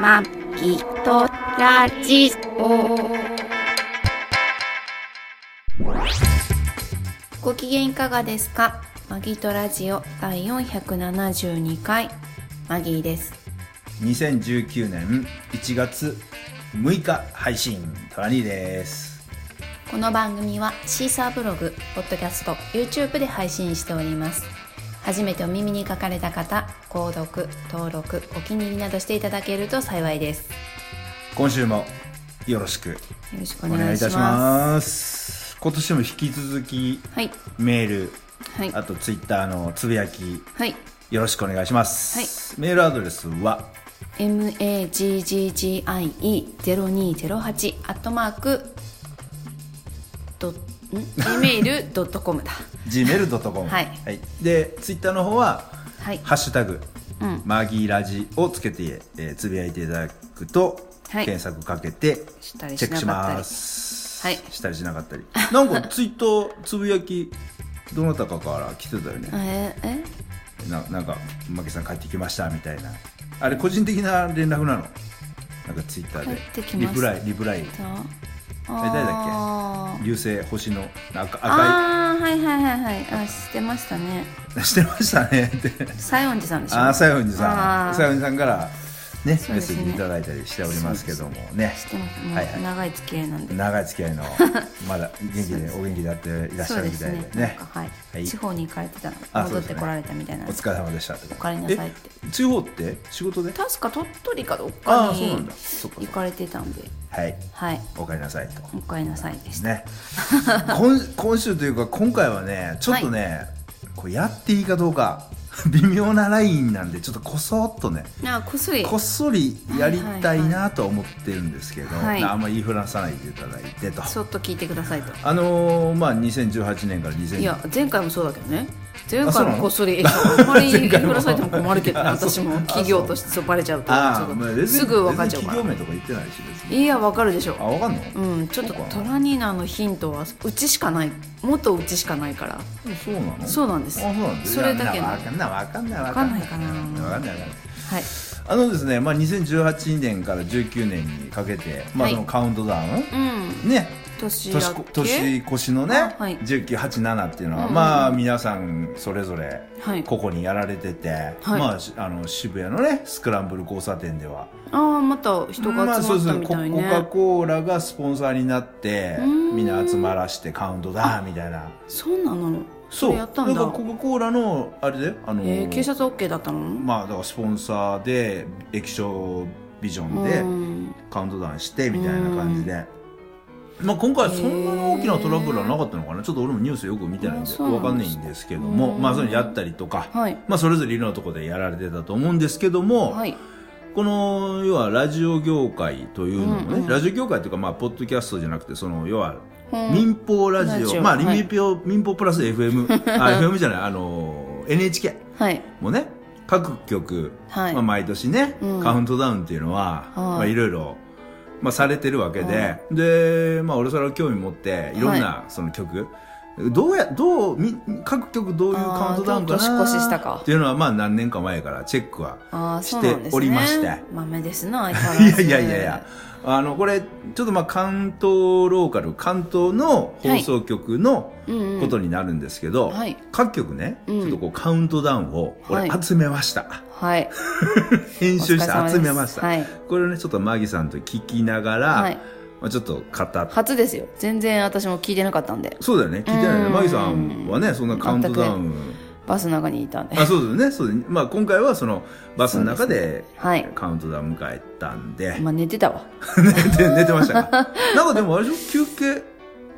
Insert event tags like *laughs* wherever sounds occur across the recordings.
まきとラジオ。ご機嫌いかがですか？マギとラジオ第472回、マギーです。2019年1月6日配信トラニーですこの番組はシーサーブログ、ポッドキャスト、YouTube で配信しております。初めてお耳に書かれた方、購読、登録、お気に入りなどしていただけると幸いです。今週もよろしくよろしくおお願願いしいいたしまます今年も引き続きす。はい。メールはい。あとツイッターのつぶやきはい。よろしくお願いします、メールアドレスは？Magggie0208 アットマークドん gmail.com だ。gmail.com はい。でツイッターの方ははい。ハッシュタグ、うん。マギーラジをつけて、えーつぶやいていただくと、はい。検索かけてしたりチェックします。はい。したりしなかったり。なんかツイートつぶやきどなたかから来てたよね。ええ？ななんか「マギさん帰ってきました」みたいな。あれ個人的な連絡なの？なんかツイッターで。リプライリプライと誰だっあー。流星星の赤赤あーはいはいはいはい。あ知ってましたね。*laughs* いしてましたねって。西園寺さんでしょ？ああ西園寺さん。西園寺さんからねメッセージいただいたりしておりますけどもね。長い付き合いなんで。長い付き合いの *laughs* まだ元気でお元気でやっていらっしゃるみたいでね。かはい、はい。地方に行かれてたのあ戻ってこられたみたいなお疲れ様でしたお帰りなさいって。え地方って？仕事で？確か鳥取かどっあかにあそうなんだ。そっか行かれてたんで。はい。はい。お帰りなさいと。お帰りなさいでした。ね。今 *laughs* 今週というか今回はねちょっとね、これやっていいかどうか *laughs* 微妙なラインなんでちょっとこそっとねあこっそり。こっそりやりたいなと思ってるんですけど、はいあんまり言いふらさないでいただいてと。そっと聞いてくださいと。あのーまあ2018年から2000いや前回もそうだけどね前回もこっそりえあんまり言い前回もふらされても困るけど私もあ企業としてそうバレちゃうとすぐ分かっちゃうから。別に企業名とか言ってないしいや分かるでしょ。あわかんの？うんちょっとトラニーナのヒントはうちしかないもっとうちしかないから。そうなの？そうなんです。あそれだけの。わかんないわかんないわわかんないかな。わかんないわかんない。はい。あのですね、まあ、2018年から19年にかけて、まあ、はい。そのカウントダウうん。ン、ね年明け？年越しのね、あはい。1987っていうのは、うん。うんまあ皆さんそれぞれはい。ここにやられてて、はい。まあしあの渋谷のねスクランブル交差点では。ああまた人まが集まったみたいね、ココカ・コーラがスポンサーになってうん。みんな集まらしてカウントダウンみたいな。そうなの。そそうれやったんだ。からコカ・コーラのあれであのえー、警察 OK だったの？まあだからスポンサーで液晶ビジョンうでん。カウントダウンしてみたいな感じで、まあ、今回はそんなに大きなトラブルはなかったのかな。ちょっと俺もニュースよく見てないんであそうなんわですか。んないんですけども。うん。まあそういうのやったりとか、はい。まあ、それぞれいろんなところでやられてたと思うんですけども、はい。この要はラジオ業界というのもね、うんうんラジオ業界というかまあポッドキャストじゃなくてその要はうん。民放ラジオ、ラジオ。まあはい。民放民放プラス FM *laughs* あ FM じゃない。あの NHK はい。もね各局、はい。まあ、毎年ね、うん。カウントダウンっていうのは、はい。まあ、いろいろ、まあ、されてるわけで、で、まあ、俺それを興味持ってい。ろんなその曲、どうやどうみ各局どういうカウントダウンかな？年越ししたか。っていうのはまあ何年か前からチェックはしてなんですね。おりまして豆ですな相変わら *laughs* いずやいやいやいや。あのこれちょっとまあ関東ローカル関東の放送局のうんうん。ことになるんですけど、はい。各局ね、うん。ちょっとこうカウントダウンを俺はい。集めました、はい。*laughs* 編集して集めました、はい。これをねちょっとマギさんと聞きながら、はい。まあ、ちょっと語って。初ですよ。全然私も聞いてなかったんで。そうだよね。聞いてないよね。うん。マギさんはねそんなカウントダウン。バスの中にいたんで。あそうだよね。そうだよね。まあ今回はそのバスの中ではい。カウントダウン迎えたんで、まあ寝てたわ。*laughs* 寝て寝てましたか？なんかでもあれでしょ？休憩？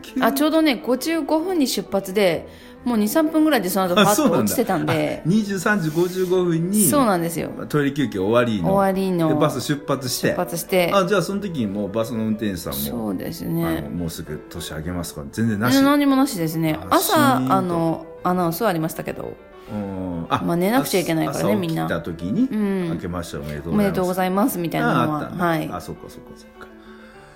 休あちょうどね55分に出発でもう23分ぐらいでその後パッと落ちてたんで。あ23時55分にそうなんですよ。トイレ休憩終わりの終わりの。でバス出発して。出発して。あじゃあその時にもうバスの運転手さんもそうですね。もうすぐ年明けますか？ら全然なし。え何もなしですね。朝あのアナウンスはありましたけど。うん。あまあ寝なくちゃいけないからね朝みんな起きた時に、うん。明けましておめでとうごいざいますみたいなのははい。あそっかそっかそっか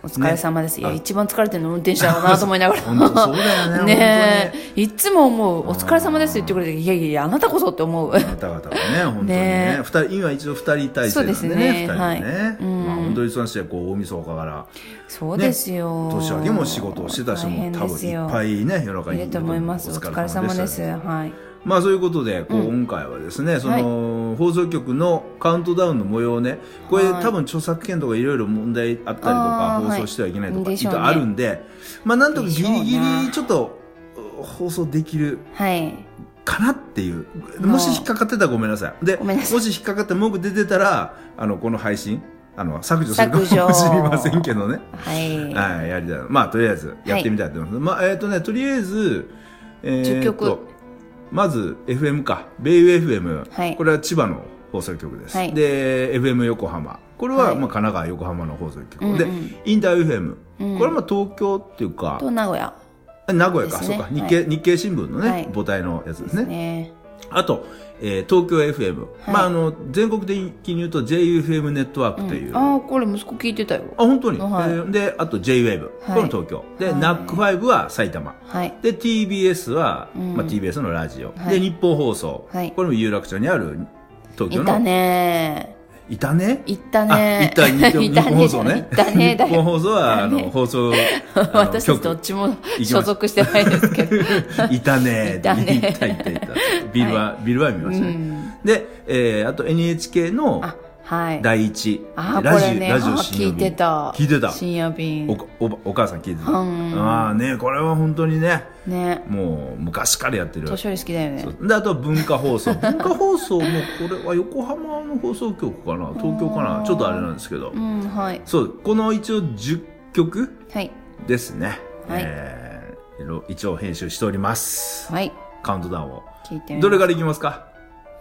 お疲れ様です、いや一番疲れてるの運転手だろうなと思いながら。*laughs* そうだよね *laughs* ねえ。いつも思うお疲れ様ですって言ってくれていやいやあなたこそって思う。あなた方はね、本当にね。ね。二人、今一応二人体制なんでそうですねね、二人ではい。ね。うん。まあ本当に忙しいこう、大晦日から、そうですよ、年明けも仕事をしてた人大変も多分いっぱいね、世の中にいると思います。お疲れ様です。はいまあそういうことで、こう、今回はですね、その、放送局のカウントダウンの模様をね、これはい。多分著作権とかいろいろ問題あったりとか、放送してはいけないとか、あるんで、まあなんとかギリギリなちょっと、放送できるはい。かなっていう。もし引っかかってたらごめんなさい。で、もし引っかかって文句出てたら、あの、この配信、あの、削除するかもしれませんけどね。はい。はい、やりたい。まあ、とりあえず、やってみたいと思います。まあ、えっ、とね、とりあえず、えー10曲とまず、FM か。ベイウ FM。はいこれは千葉の放送局です。はいで、FM 横浜。これは、はいまあ、神奈川横浜の放送局。うんうんで、インター FM。うんこれはまあ、東京っていうか、と名古屋名古屋か、ですねそうか。日はい経、日経新聞のね、はい母体のやつですね。ねあと、えー東京 FM。はいまあ、あの、全国的に言うと JUFM ネットワークという。ああこれ息子聞いてたよあ、本当に、はいえーで、あと JWAVE。これも東京。で、はい NAC5 は埼玉。はいで、TBS は、うんまあ、TBS のラジオ。はいで、日本放送。はいこれも有楽町にある東京の。いたねいたね？行ったあ、ねいた、*laughs* 日本日本放送ね。行ったね。だ日本よ放送は、あの、放送、*laughs* 私たちどっ局。ちも所属してないですけど。*laughs* いたね。いたね。いたいたいた。ビルは、ビルは見ましたね。うん。で、えー、あと NHK のあはい。第一、あラジねラジオあ聞い深夜便。てた。聞いてた。深夜便。おおお母さん聞いてた。うん。ああね、これは本当にね、ね。もう昔からやってる。年寄り好きだよね。で、あとは文化放送。*laughs* 文化放送もこれは横浜の放送局かな？東京かな？ちょっとあれなんですけど。う。んはい。そう、この一応10曲はい。ですね。はい。えー一応編集しております。はい。カウントダウンを。聞いてどれからいきますか？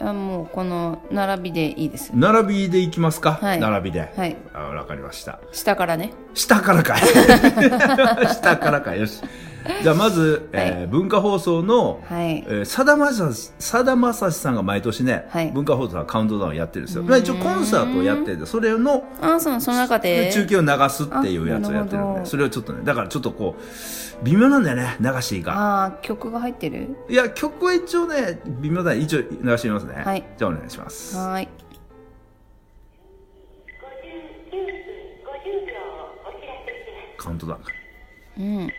あもうこの並びでいいです並びでいきますか、はい並びで。はいあわかりました。下からね下からかい。*laughs* 下からかい。よし。*laughs* じゃあまず、えー文化放送の、はいえーさだまさし、さだまさしさんが毎年ね、はい文化放送はカウントダウンやってるんですよ。まあ一応コンサートをやってて、それのあそうその中で中継を流すっていうやつをやってるんで、それをちょっとね、だからちょっとこう、微妙なんだよね、流していいか。ああ曲が入ってる？いや、曲は一応ね、微妙だね。一応流してみますね。はいじゃあお願いします。はーいカウントダウン。うん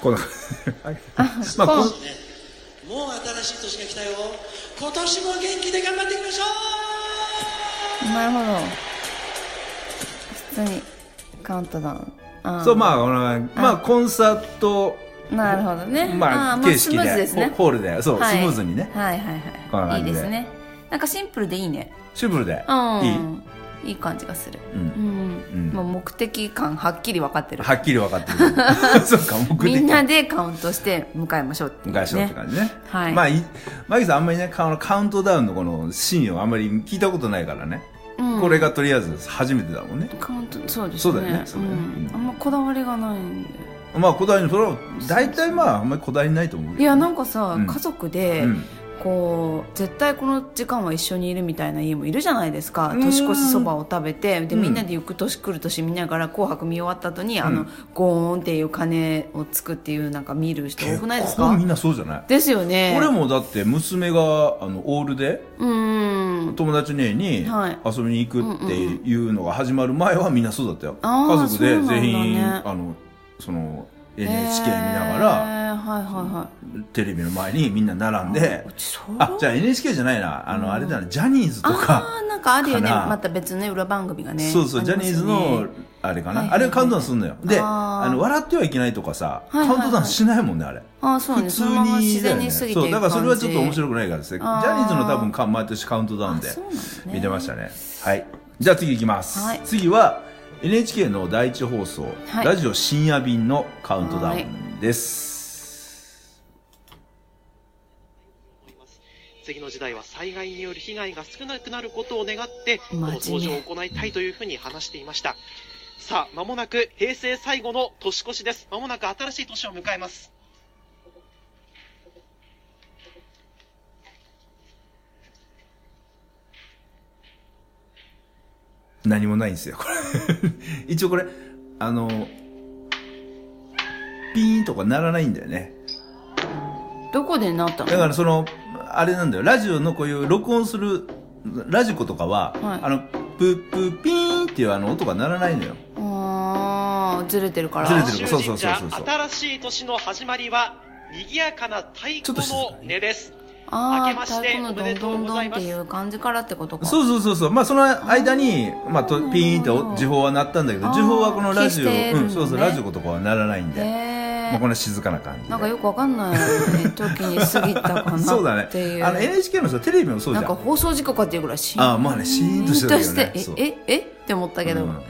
こんな感じ。はいまあ、こもう新しい年が来たよ。今年も元気で頑張っていきましょう。なるほど。普通にカウントダウン。そう、まあ、このまあ、コンサート、なるほどね。まあ、ー形式スムーズでですね。ホホールで、そう、はい。スムーズにね、はいはいはい。いいですね。なんかシンプルでいいね。シンプルで、うん。いいいい感じがする。うん。うん、うん。もう目的感はっきり分かってる。はっきり分かってる。*laughs* そうか、目的。みんなでカウントして迎えましょうっていう、ね、昔のって感じね。はい。まあ、いマギさんあんまりね、カカウントダウンのこのシーンをあんまり聞いたことないからね。うん。これがとりあえず初めてだもんね。カウントそうですね。そうだよねそうん、あんまこだわりがないんで。まあ、古代に、それは、大体まあ、あんまりこだわりないと思ういやなんかさ、うん。家族で、うんこう絶対この時間は一緒にいるみたいな家もいるじゃないですか。うん。年越しそばを食べてでうん。みんなで行く年来る年見ながら「紅白」見終わった後に、あのゴーンっていう鐘をつくっていうなんか見る人多くないですか？みんなそうじゃない？ですよね。俺もだって娘があのオールでうん。友達の家にはい。遊びに行くっていうのが始まる前はみんなそうだったよ、家族で全員あのその NHK 見ながら、えーはいはいはい。テレビの前にみんな並んであじゃあ NHK じゃないな。あの、あれだなジャニーズとかあーなんかあるよね。また別のね裏番組がねそうそう、ジャニーズのねあれかな、はいはいはい。あれをカウントダウンするのよ。であの笑ってはいけないとかさ、はいはいはい。カウントダウンしないもんねあれ。あーそうね。普通そのまま自にだよね。然に過ぎてそうだからそれはちょっと面白くないからですね。ジャニーズの多分か毎年カウントダウンで見てましたね。はい。じゃあ次いきます、はい。次は NHK の第一放送、はいラジオ深夜便のカウントダウンです、次の時代は災害による被害が少なくなることを願って、この掃除を行いたいというふうに話していました。さあ、間もなく平成最後の年越しです。間もなく新しい年を迎えます。何もないんですよ、これ。*laughs* 一応これ、あの、ピーンとかならないんだよね。どこでなったの？だからその、あれなんだよ、ラジオのこういう録音する、ラジコとかは、はいあの、プープーピーンっていうあの音が鳴らないのよ。あーずれてるからずれてる修そうそうそうそう新しい年の始まりは、賑やかな太鼓の音です。ああ明けまして太鼓のドンドンドンっていう感じからってことか。そうそうそうそう。まあその間に、まあとピーンってうんお時報は鳴ったんだけど、あー時報はこのラジオ、ね。うん、そうそう、ラジコとかは鳴らないんで、まあこの静かな感じで。なんかよくわかんない。時に過ぎたかな *laughs* そうだね。っていう。あの NHK のさ、テレビもそうじゃん。なんか放送事故かっていうぐらいシーン。あーまあねシーンとしてるよね。とそうして？え、え、えって思ったけど。うん。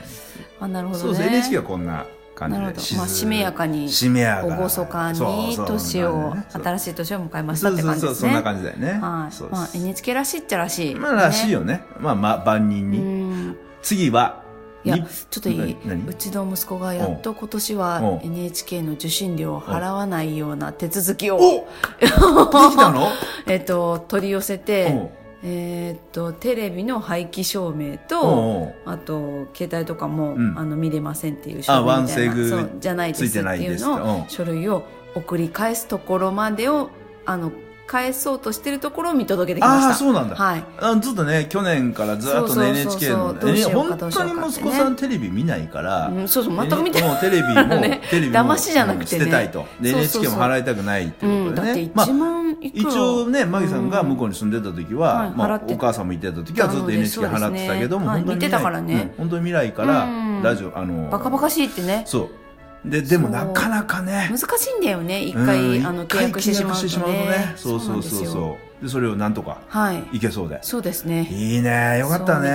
あ、なるほどね。そうそう、NHK はこんな感じで。なるほど。静まあ、しめやかに、しめやかな。厳かに年を、そう新しい年を迎えましたって感じですね。そんな感じだよね。はい。そうまあ、NHK らしいっちゃらしい。まあ、らしいよね。ね。まあ、まあ、万人うに。ん。次は、いやに、ちょっといい何？うちの息子がやっと今年は NHK の受信料を払わないような手続きおを、できたの？*laughs* えっと、取り寄せてえーっと、テレビの廃棄証明と、あと、携帯とかも、うん。あの、見れませんっていう書あ類みたいな。ワンセグそう、じゃないですついてないっていうですってうん。のを、書類を送り返すところまでを、あの、返そうとしてるところを見届けてきました。ああ、そうなんだ。はい。あずっとね、去年からずっとね、NHK の、どうしようか本当に息子さんテレビ見ないから、うんそうそう全く見てないもうテレビも、*laughs* ねテレビも、騙しじゃなくてねうん捨てたいと。で、NHK も払いたくないってう、いうんことでね。だってまあ1万いくら、一応ね、マギさんが向こうに住んでた時は、はいまあお母さんもいてた時はずっと NHK 払ってたけども、ね本当にはい見てたからねうん本当に未来からうん、ラジオ、あの、バカバカしいってね。そう。で、でもなかなかね、難しいんだよね。一うん回、あの、契約してしまうとね。うとね。そうそうそうそう。で、それをなんとかはい。いけそうで。そうですね。いいね、よかったね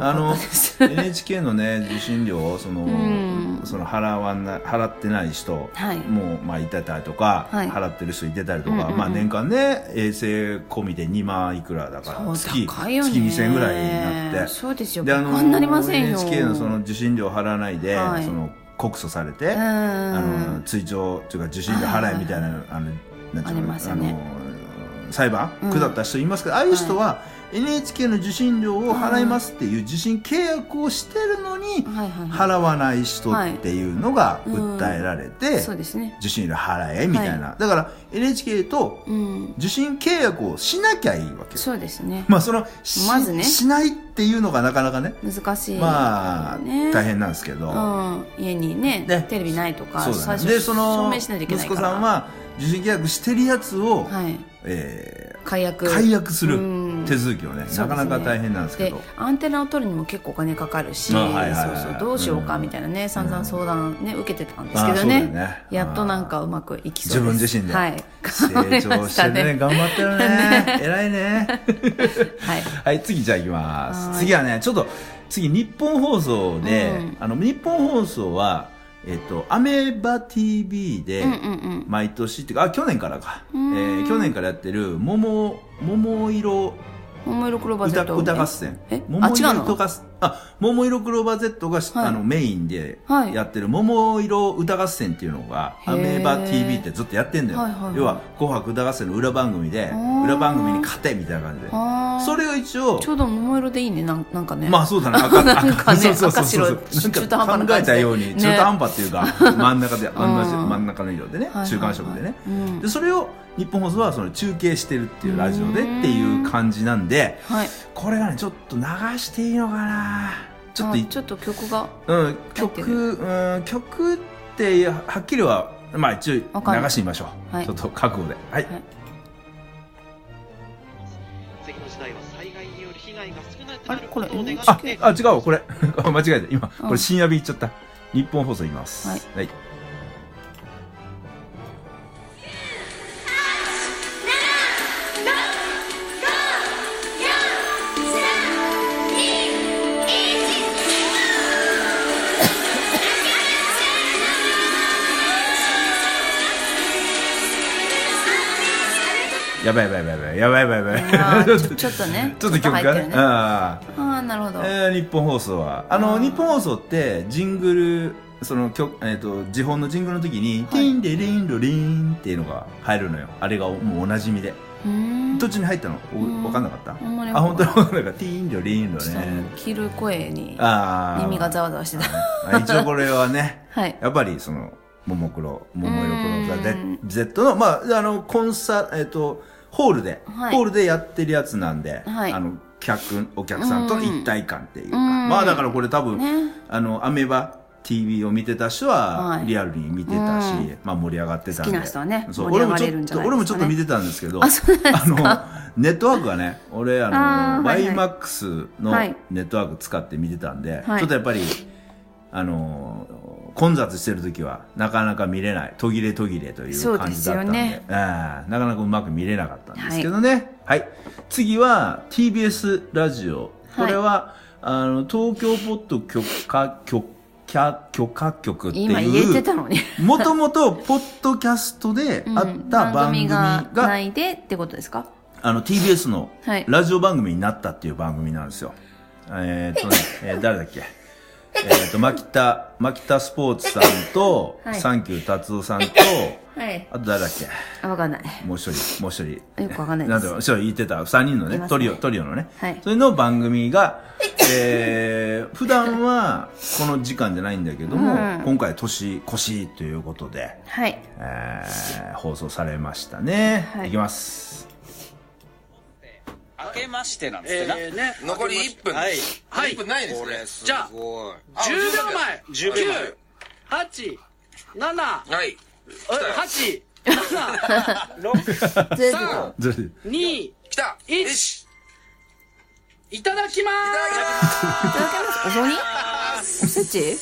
あの NHK のね、受信料を、そのん、その払わな、払ってない人はいも、まあ、いてたりとか、はい払ってる人いてたりとか、うんうんうんまあ、年間ね、衛生込みで2万いくらだから、月、高いよね。月2000円ぐらいになって。そうですよ。で、あの、なりませんよ。NHK のその受信料払わないで、はいその、告訴されて、うん。あの、追徴、というか受信料払えみたいな、あの、なんていうの、あの、裁判うん。下った人いますけど、ああいう人は、NHK の受信料を払いますっていう受信契約をしてるのに。払わない人っていうのが訴えられて。受信料払えみたいな。だから NHK とうん。受信契約をしなきゃいいわけよ。そうですね。まあその、しまずねしないっていうのがなかなかね、難しい。まあ、ね。大変なんですけど。うん。家にね、ねテレビないとか、で、その証明しないといけない息から。子さんは受信契約してるやつを、解約。ー解約するうん手続きをね、なかなか大変なんですけでど。アンテナを取るにも結構お金かかるし、そうそうどうしようかうんみたいなね、散々相談ね受けてたんですあけどね。やっとなんかうまくいきそう自分自身で。はい。成長し *laughs* てるね。頑張ってるね。偉いね。*laughs* はい。はい、次じゃあ行きます。はい。次はね、ちょっと、次日本放送で、うん。あの、日本放送は、えっと、アメバ TV で、毎年っていうか、あ、去年からか。えん。ー去年からやってる、桃、桃色桃色クローバー歌 Z 歌合戦。え？桃あ違うの？あ、桃色クローバー Z が、はい。あの、メインではい。やってる、桃色歌合戦っていうのが、アメバ TV ってずっとやってんだよ。はいはいはい。要は、紅白歌合戦の裏番組でー、裏番組に勝てみたいな感じで。あー。それを一応、ちょうど桃色でいいねなんなんかね。まあそうだね、*laughs* 赤なんかね *laughs* そうそうそうそう。赤白中途半端な感じで。たように、ね中途半端っていうか、真ん中で、同じ *laughs* うん。真ん中の色でねはいはいは、い。中間色でね。うん。で、それを日本放送はその中継してるっていうラジオでっていう感じなんで、はいこれがね、ちょっと流していいのかなちょっとちょっと曲が？うん、入って曲、うん、曲ってはっきりは、まあ一応流してみましょう。はいちょっと覚悟で。はい。はい次の時代は災害による被害が少なくなるあれ？これことを願っあて、あ、違うわこれ。*laughs* 間違えた。今、うんこれ深夜日行っちゃった。日本放送いきます。はいはい。やばいやばいやばいやばいやばいやばいやばいちょっとねちょっと曲がねああなるほど、え日本放送はあの日本放送ってジングルその曲、えー、と時本のジングルの時に「ティンデリンロリン」っていうのが入るのよあれがもうおなじみでうん途中に入ったの分かんなかったあ本当に分かんなかったティーンロリンロちょっとね切る声に耳がざわざわしてた一応これはねはいやっぱりそのももクロももいろクロうザん Z のまああのコンサえっ、とホールで、はい。ホールでやってるやつなんで、はい。あの客お客さんとの一体感っていうか、うん。まあだからこれ多分、ね。あのアメバ TV を見てた人ははい。リアルに見てたし、うん。まあ盛り上がってたんで。好きな人はねそう盛り上が俺もちょっと俺もちょっと見てたんですけどあのネットワークがね俺あのあーはいはい。YMAX のはい。ネットワーク使って見てたんで、はい。ちょっとやっぱりあの混雑してる時はなかなか見れない途切れ途切れという感じだったんで。でねええなかなかうまく見れなかったんですけどね。はい、次は TBS ラジオ。これは、あの東京ポッド許可許可許可局っていう今言えてたのに。もともとポッドキャストであった番組が,、番がないでってことですか？あの TBS のはい。ラジオ番組になったっていう番組なんですよ。えーっとね、*laughs* えー誰だっけ？えーっと、牧田、牧田スポーツさんと、はい。サンキュー達夫さんと、はい。あと誰だっけ？あわかんない。もう一人、もう一人。よくわかんないです。なんで、そう言ってた、三人のねいますね。トリオ、トリオのね。はい。それの番組が、えー、普段はこの時間じゃないんだけども、うん今回年越しということで、はい。えー放送されましたね。はい。いきます。明けましてなんですってな。えーね、残り1分。はい。はい。1分ないですね。じゃあ、あ10秒前。10秒前。9、8、7、はい。8、7、6、全3、ずる2、来た。1よし。いただきまいただきます。お雑煮おせち？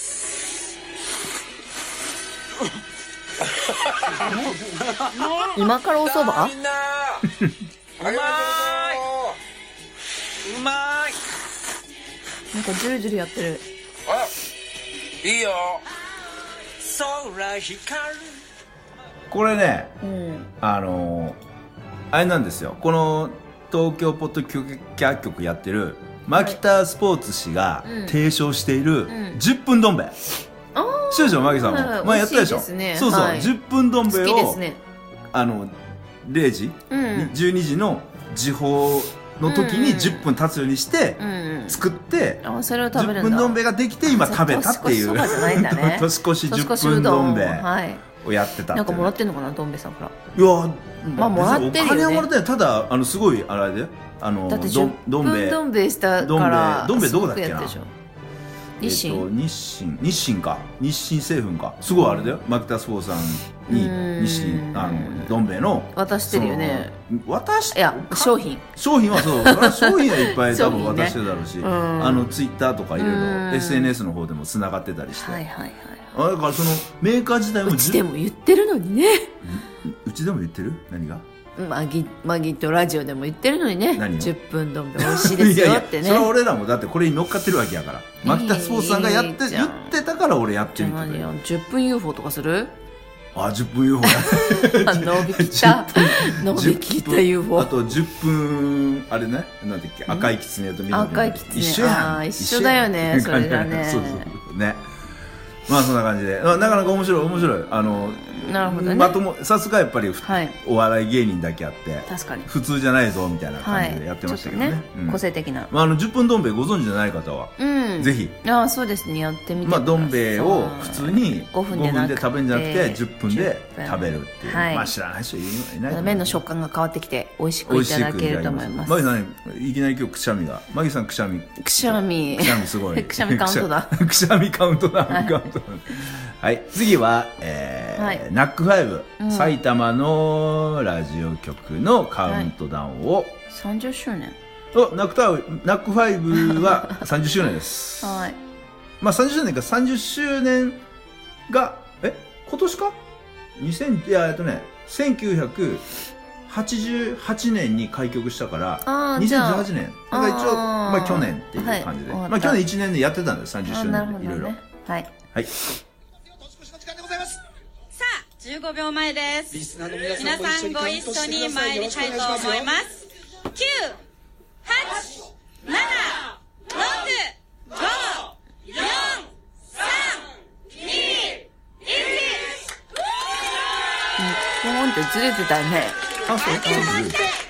今からおそばみんな。うまうまい。なんかジュルジュルやってる。あいいよ。空光る。これね、うん。あのーあれなんですよ。この東京ポッドキャ局やってる、牧田スポーツ氏がうん。提唱しているん。10分どん兵衛。あ知ってるでしょ、マギさんも？はいはい。前やったでしょ？ね。そうそう、はい。10分どん兵衛を、ね。あの、0時、うん。12時の時報の時にうん。10分経つようにして、うん作って、あそれを食べ10るんだ。分どん兵衛ができて今あ食べたっていう。年越しそばじゃないんだね。*laughs* 年越し年越し10分うどん。兵衛はい。をやってたなんかもらってんのかなどん兵衛さんから。いやまあもらってるお金はもらってただあのすごいあれであのだってど10んどん兵衛。分どん兵衛したからどん兵衛どこだっけな？日清えっと日清？日清？か。日清製粉か。すごいあれだよ。牧田スポーツさんにうん。日清あのどん兵衛の渡してるよね。渡しいや商品。商品はそう。商品はいっぱい *laughs* 多分渡してるだろうし、うん。あのツイッターとかいろいろうん。SNS の方でもつながってたりして、はいはいはいあだからそのメーカー自体もうちでも言ってるのにね。うちでも言ってる？何が？マギマギとラジオでも言ってるのにね何を？10分どん兵衛美味しいですよってね。*laughs* いやいやそれは俺らもだってこれに乗っかってるわけやから。牧田スポーツさんがやっていいじゃん。言ってたから俺やってじゃあみてる何よ10分 UFO とかする？あ10分 UFO や。あ *laughs* 伸びきった。伸びきった10 UFO あと10分あれね？なんだっけ？赤いキツネと緑の。赤いキツネ一緒やん。一緒だよねそれがね。*laughs* そうそう。ねまあそんな感じで。あなかなか面白い面白い。あのなるほどね。まともさすがやっぱりふはい。お笑い芸人だけあって確かに。普通じゃないぞみたいなはい感じでやってましたけどね,、ちょっとうん。個性的な。まあ、あの10分どん兵衛ご存知じゃない方は、うん。ぜひ。ああそうですね。やってみてまあ、どん兵衛を普通に5分でなくて食べるんじゃなくて10分で10分。食べるっていう、はい。まあ知らない人いないと思う。麺の食感が変わってきて美味しくいただけると思います。マギさんいきなり今日くしゃみが。マギさんくしゃみ。くしゃみ。くしゃみ。すごいくしゃみカウントだくしゃみカウントダウン、はいカウントダウンはい次は、えーはい。ナックファイブ、うん。埼玉のラジオ局のカウントダウンを、30周年。おナックタウナックファイブは *laughs* 30周年です。はい。まあ30周年か30周年がえ今年か？2000いやえっとね1988年に開局したからあーじゃあ2018年だから一応まあ去年っていう感じで、はい。まあ去年1年でやってたんです30周年でいろいろ。どねはいはいさあ15秒前です。皆さ皆んご一緒に。参りたいと。思います。9、8、7、6、5、4、3、2、1、ポーンってずれてたよね。あ、そう、そ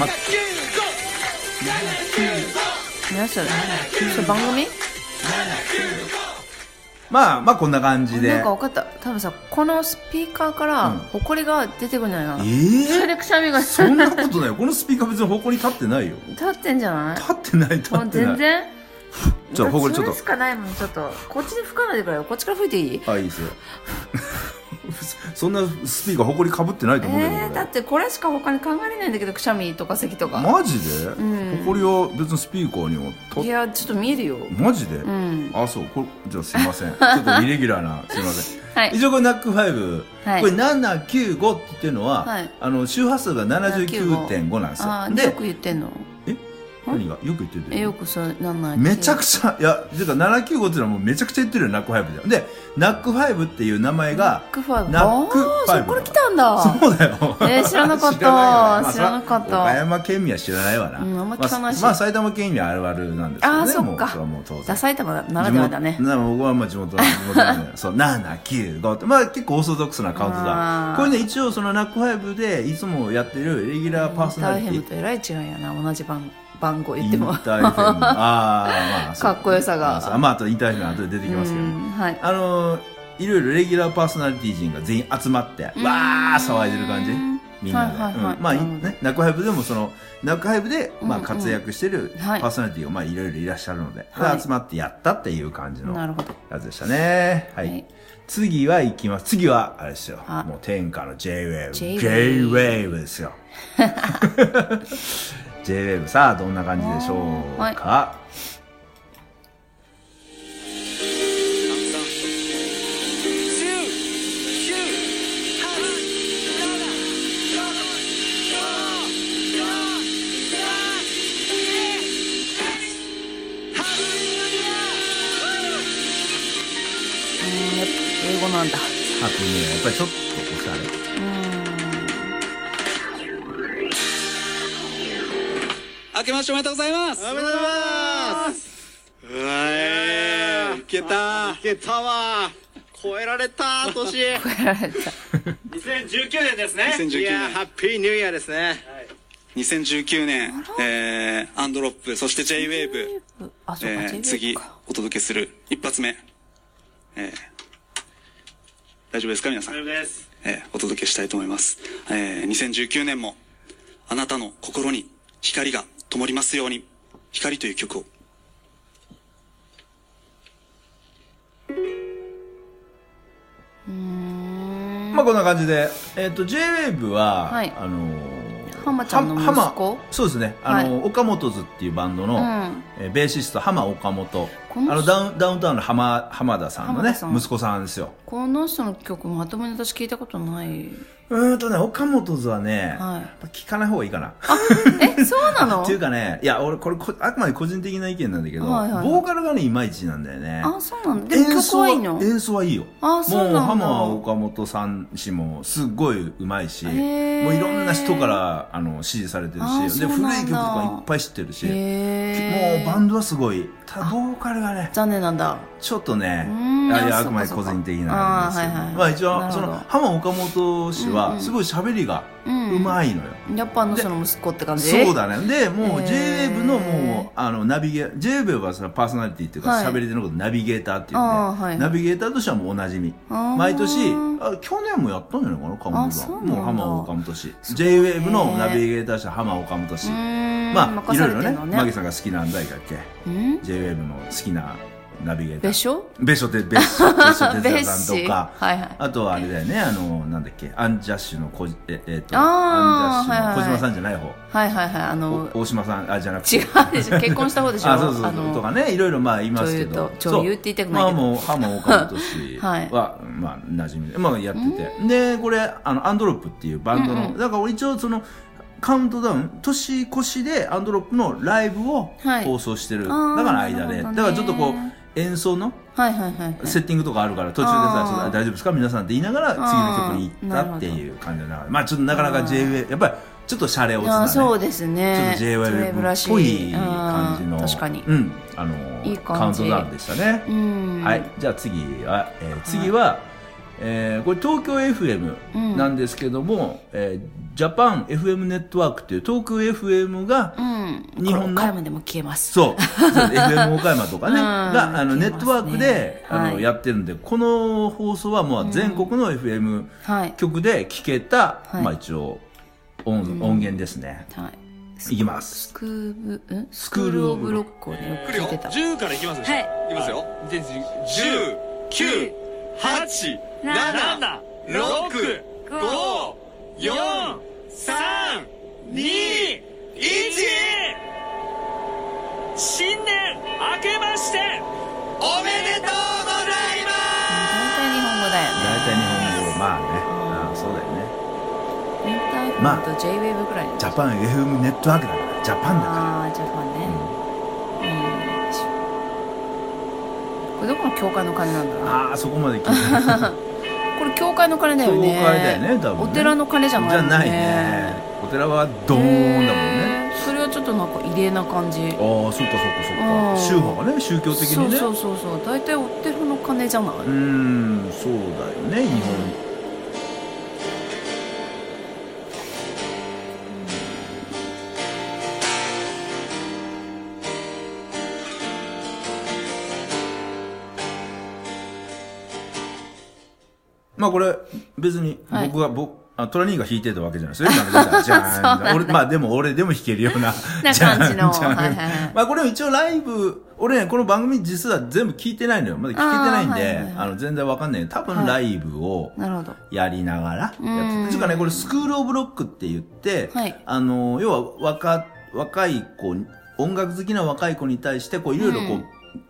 ま何それそれ番組？まあ、まあこんな感じで。なんか分かった。多分さ、このスピーカーから、うんホコリが出てくるんじゃないかな。えそれでくしゃみがそんなことないよ。このスピーカー別に埃立ってないよ。立ってんじゃない？立ってない、立もうってない。全然ちょ、埃ちょっとそれし。かないもん、ちょっと。こっちに吹かないでくれよ。こっちから吹いていい？あ、いいですよ。そんなスピーカー埃かぶってないと思うけど。えー、だってこれしか他に考えれないんだけど、くしゃみとか咳とか。マジで？ん埃は別にスピーカーにもといや、ちょっと見えるよ。マジで、うん。あ、そう。これ、じゃあすいません。ちょっとイレギュラーな、すいません。*laughs* はい。一応これナックファイブ、はいこれ795って言ってるのは、はいあの周波数が79.5なんですよあーよでく言ってんの何が？よく言ってるえ、よくそう、なんない。めちゃくちゃいやていうか795っていうのはもうめちゃくちゃ言ってるよナックファイブででナックファイブっていう名前ナがックファイブ？ナックファイブ。そこから来たんだ。そうだよ。えー知らなかった。*laughs* 知らなかったまあ岡山県民は知らないわな、うんあんま聞かないし。まあ、まあ埼玉県民はあるあるなんですけどね。あーそっか。もうそれはもう当然。埼玉ならではだね。な僕はまあ地元地元なんで。*laughs* そう795って。まあ結構オーソドックスなカウントあ。だーこれね一応そのナックファイブでいつもやってるレギュラーパーソナ大変リティとえらい違いやな、同じ番番号イ言っても。ンター FM あーまあかっこよさがまあまああとインター FM 後で出てきますけどうんはい。あのーいろいろレギュラーパーソナリティ陣が全員集まってわー騒いでる感じ？みんなで、はいはいはいうんまあねナックファイブでもそのナックファイブでまあ活躍してるパはいーソナリティがまあいろいろいらっしゃるので、はい集まってやったっていう感じのなるほど。やつでしたね。はい。はい次は行きます。次は、あれですよ。あもう天下の。J-Wave J-Wave ですよ。*laughs* J-Wave さあ、どんな感じでしょうはいか。うん、やっぱ英語なんだ。あとね、やっぱりちょっと明けましておめでとうございます。おめでとうございます。うわーいけた。いけたわ。超えられた年。やられた。2019年ですね。2019年。いやーハッピーニューイヤーですね2019年、えー、アンドロップ、そして J-Wave、えー、次か。お届けする一発目、えー、大丈夫ですか皆さん？大。丈夫です。えーお届けしたいと思います。えー2019年もあなたの心に光が灯りますように、光という曲を。まあこんな感じで、えっ、と、J-Wave は、はいあのー浜ちゃんの息子そうですね。あの、は岡本図っていうバンドの、うんえーベーシスト浜岡本。このあのダウン、ダウンタウンの浜、浜田さんのね息子さんですよ。この人の曲まともに私聞いたことない。うーんとね、岡本図はね、はい聞かない方がいいかな。え、そうなの？*laughs* っていうかね、いや、俺、これこ、あくまで個人的な意見なんだけど、はいはいボーカルがね、いまいちなんだよね。あ、そうなのでも曲はいいの？演奏はいいよ。あそうなもう、浜岡本さん氏も、すっごい上手いし、もういろんな人から、あの、支持されてるあし、で、古い曲とかいっぱい知ってるし、もうバンドはすごい。ただ、ボーカルがね、残念なんだ。ちょっとねあいやああくまで個人的なんですけど、はいはいまあ一応、その、浜岡本氏は、すごい喋りがうん。うまいのよ。やっぱあの人の息子って感じ？そうだね。で、もうへー。J-Wave のもう、あの、ナビゲー、J-Wave はそのパーソナリティっていうか、はい。喋り手のことナビゲーターっていうあーはいね。ナビゲーターとしてはもうおなじみ。毎年、あ、去年もやったんじゃないかな、カウントダウン。あそうなんだ。もう浜岡本氏。J-Wave のナビゲーターとしては浜岡本氏。まあ、いろいろね、マギさんが好きな誰だっけ？うん ?J-Wave の好きなナビゲーター。別所？別所って、別所、*laughs* 別所哲也さんとか、はいはいあとはあれだよね、あの、なんだっけ、アンジャッシュのこじ、え、えっと、アンジャッシュの小島さんじゃない方。はいはいはい。あの、お大島さん、あ、じゃなくて。違うでしょ。結婚した方でしょ？*laughs* あ、そうそうそう。のとかね、いろいろまあ言いますけど。女優って言いたくないけどまあもう、浜岡本氏はまあ、馴染みで、まあやってて。で、これ、あの、アンドロップっていうバンドの、だから俺一応その、カウントダウン年越しでアンドロップのライブをはい放送してる、だから間で、だからちょっとこう演奏の。セッティングとかあるから途中でさ大丈夫ですか？皆さんって言いながら次の曲に行ったっていう感じで。まあちょっとなかなか J-WAVE やっぱりちょっとシャレオツな、ね、あそうですね。ちょっとしっぽい感じのうん確かに。うん。あのいい感じ。カウントダウンでしたね、うん。はい。じゃあ次は、えー次は、えーこれ東京 FM なんですけども、えージャパン FM ネットワークっていう東京 FM が、うん。日本の岡山でも消えます。そう。そう FM 岡山とかね。*laughs* うんが、あの、ねットワークで、あの、はいやってるんで、この放送はもう全国の FM はい。局で聞けた、はいまあ一応、音音源ですね。はい。いきますスクーブ、ん？スクールオブロックをね、よく聞いてた。10からいきますでしょはいいきますよ10 9 8 7 6 5 4 3 2 1新年明けましておめでとうございま大体日本語だよね。大体日本語、まあね。ああそうだよね。インターフまあォンと J-WAVE ぐらいにジャパン FM ネットワークだから、ジャパンだかああ、ジャパンこれどこの教会の鐘なんだ？ろうら。ああ、そこまで聞いてない。これ教会の鐘だよね。教会だよね多分ねお寺の鐘じゃないね。じゃないね。お寺はドーンだもんね。それはちょっとなんか異例な感じ。ああ、そっかそっかそっうんか。宗派がね、宗教的にね。そうそうそうそう。大体お寺の鐘じゃない？うーんそうだよね日本まあこれ別にはい。僕が、僕あトラニーが弾いてたわけじゃないですよ。今のじゃーん俺まあでも俺でも弾けるような。*laughs* な感じの。まあこれも一応ライブ俺ねこの番組実は全部聞いてないのよ。まだ聞けてないんであの全然わかんない。多分ライブをなるほど。やりながらやってうんて。つうかね、これスクールオブロックって言って、はい。あの、要は若、若い子、音楽好きな若い子に対して、こう、いろいろこ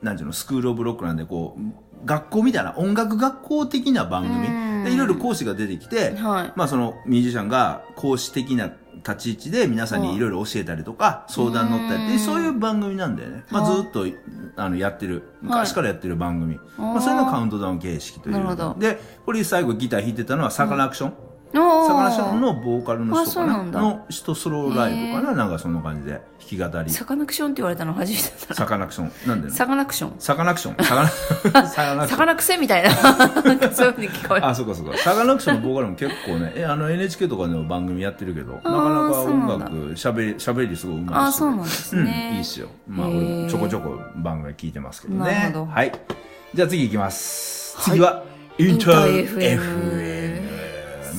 う、なんていうの、スクールオブロックなんで、こう、学校みたいな、音楽学校的な番組うんで、いろいろ講師が出てきて、はいまあそのミュージシャンが講師的な立ち位置で皆さんにいろいろ教えたりとか、相談乗ったりってそういう番組なんだよね。まあずっと、あの、やってる、昔からやってる番組。まあそれのカウントダウン形式という。で、これ最後ギター弾いてたのはサカナクション。サカナクションのボーカルの人かな？んだなの人ソロライブかな？なんかそんな感じで弾き語り。サカナクションって言われたの初めてだサカナクション？なんでサカナクションサカナクション。サカナサカナクション。サカナクセみたいな。*laughs* そういうふうに聞こえる。あ、そうかそうか。サカナクションのボーカルも結構ね、え、あの NHK とかでも番組やってるけど、なかなかそうなんだ音楽、喋り、喋りすごいうまいし。あそうなんですねうん、いいっすよ。まあ、俺ちょこちょこ番組聞いてますけどね。なるほどはい。じゃあ次行きます。次は、インターインター FM。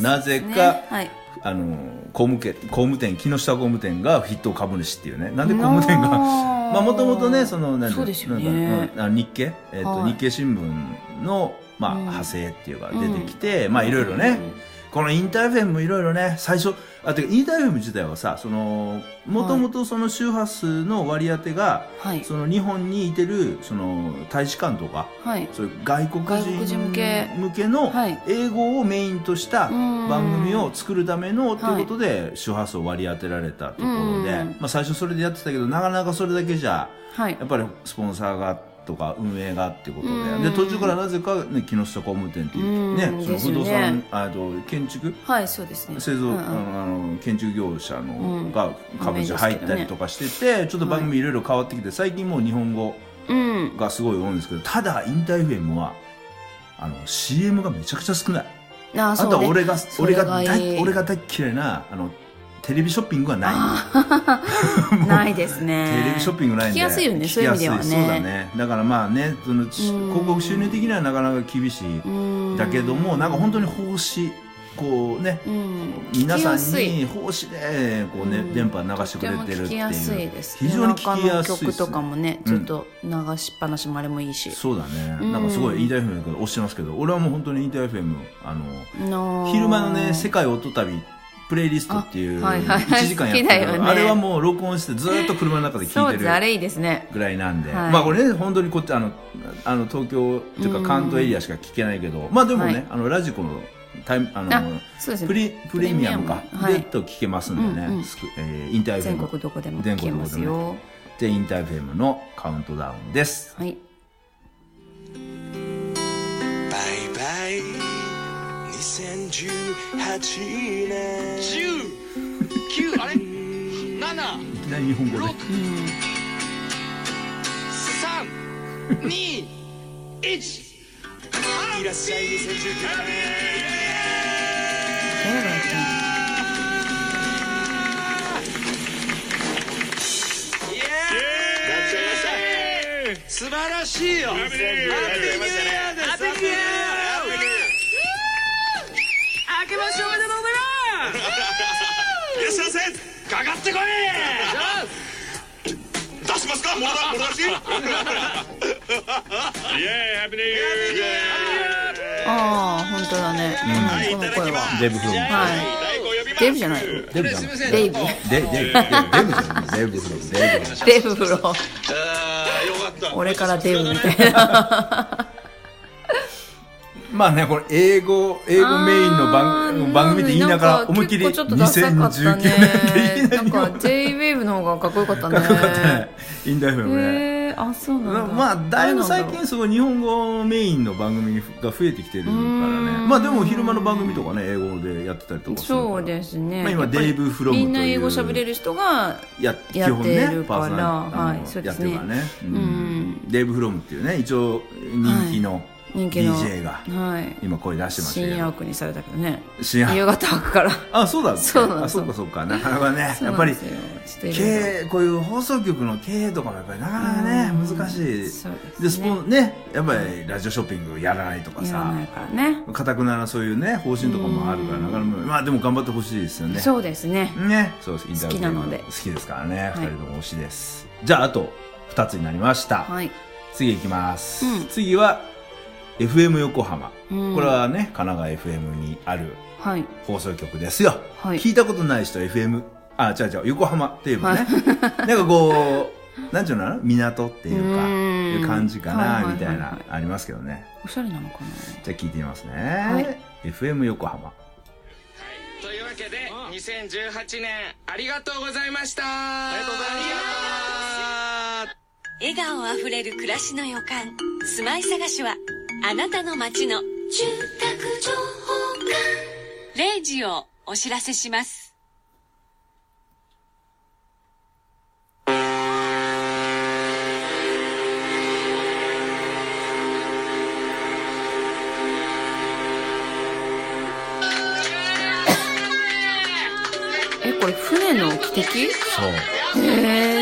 なぜか、ねはい。あの、工務店、工務店、木下工務店が筆頭株主っていうね。なんで工務店が、*laughs* まあもともとね、その、なんてそうですよね。なんかうんあ日経、えっ、と、はい。日経新聞の、まあ、うん。派生っていうか出てきて、まあいろいろね、このインターフェムもいろいろね、最初、あ、てかインターフェム自体はさ、その、もともとその周波数の割り当てが、はい。その日本にいてる、その、大使館とか、はい。そういう外国人人向け。向けのはい。英語をメインとしたうん。番組を作るためのとい。うことで周波数を割り当てられたところで。うん。まあ最初それでやってたけどなかなかそれだけじゃはい。や。っぱりスポンサーがとか運営がってことうん。でで途中からなぜかね木下工務店っていうねうんその不動産ねあと建築？はい、そうですね。製造、あの建築業者の、うん。が株主入ったりとかしてて、ちょっと番組いろいろ変わってきて、最近もう日本語うん。がすごい多いんですけどただインター FM はあの CM がめちゃくちゃ少ない。あー、あとは俺がそ俺が俺が大っ嫌いなあのテレビショッピングはない。*laughs* ないですね。テレビショッピングないんで。聞きやすいよね、そういう意味ではね。そうだねだからまあねその広告収入的にはなかなか厳しい。うん。だけどもなんか本当に奉仕こうねうん。皆さんに奉仕でこうね、うん。電波流してくれてるっていう非常に聞きやすい。夜中の曲とかもね、うんずっと流しっぱなしもあれもいいし。そうだね、うん。なんかすごいインターだけど押してますけど俺はもう本当にインター FM あのの昼間のね、世界音旅プレイリストっていう、あはいはいはい1時間やってる、あれはもう録音してずっと車の中で聞いてるれいいですね。ぐらいなんで、はいまあこれね、本当にこっち、あの、あの東京っていうか関東エリアしか聞けないけど、まあでもね、はいあのラジコのタイム、あの、プレ、プレミアムか。で、と聞けますんでね。うんうんスクえーインターフェ全ム。国どこでも全聞けますよ。で、インターフェムのカウントダウンです。はい。バイバイ2018年19あれ7いきなり日本語で。3 2 1いらしい2019誰がやってんの素晴らしいよハッピーニューイヤーけましておめでとうございますいらっしゃいませかかってこい。出しますかもらもらし *laughs* ああ、本当だね。うん、この声は。デブフロム。はい。デブじゃない。よ。デブじゃん。デデイブ。デデデブじゃん。デブ。デブ。デブフロ。俺からデブみたいな。まあね、これ英語、英語メインのあ番ー番組って言いながら思いっきり結構ちょっとダサかった2019ね年でいきなりなんか J-WAVE の方がかっこよかったね。かっこよかったね。インターフェムね。あ、そうなんだ。まあ、だいぶ最近すごい日本語メインの番組が増えてきてるからね。んまあでも昼間の番組とかね、英語でやってたりとうか。そうですね。まあ今デイブフロムというみんな英語喋れる人が、や基やって本ねるからパーソナリはいそうですねね、うんうんデイブ・フロムっていうね一応人気の人気の DJ がはい。今声出してましたけ深夜にされたけどね。夕方枠から。あそうだそうなんそうかそうかなかなかねやっぱり経営こういう放送局の経営とかもやっぱりなかなかねうん難しいそうですねでスポンねやっぱりラジオショッピングやらないとかさやらないからね。かたくななそういうね方針とかもあるからなかなかまあでも頑張ってほしいですよねそうですね。ね、そうです。インタービュー好きなので好きですからね。い二、人とも推しです。じゃあ、あと二つになりました。はい。次行きます。うん次は、FM 横浜。うんこれはね、神奈川 FM にあるはい。放送局ですよ。はい聞いたことない人 FM、あ、違う違う、横浜って言えばね。*laughs* なんかこう、なんていうのかな？港っていうか、うんいう感じかな、はいはいはいはいみたいな、ありますけどね。おしゃれなのかじゃあ聞いてみますね。FM 横浜。というわけで2018年ありがとうございましたありがとうございま笑顔あふれる暮らしの予感住まい探しはあなたの街の住宅情報館0時をお知らせしますこれ船の汽笛？そう。へー。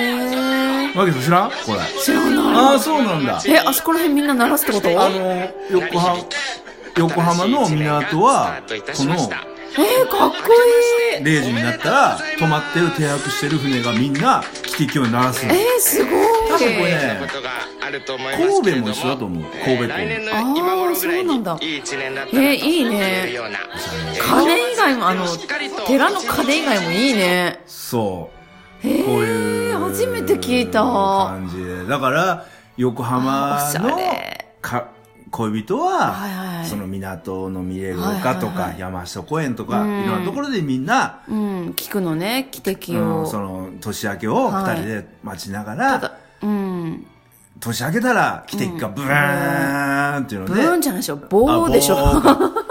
マギさん知らん？これ。知らない。ああ、そうなんだ。え、あそこら辺みんな鳴らすってこと？あの、横浜、横浜の港は、この、えー、かっこいい。0時になったら、止まってる、停泊してる船がみんな、汽笛を鳴らすの。えー、すごい。多分これね神戸も一緒だと思う神戸港あーそうなんだいい一年だったらえーいいね鐘以外も、あの、寺の鐘以外もいいね。そう。こういう。初めて聞いた。感じで。だから、横浜のれ。か恋人はいは、はい。その港の見れる丘とかはいはいは、い。山下公園とか、いうん。ろんなところでみんな、うん、聞くのね、汽笛を。うんその年明けを二人で待ちながら、ただ、うん。年明けたら、汽笛がブーンっていうので、ブーンじゃないでしょ、ボーでしょ。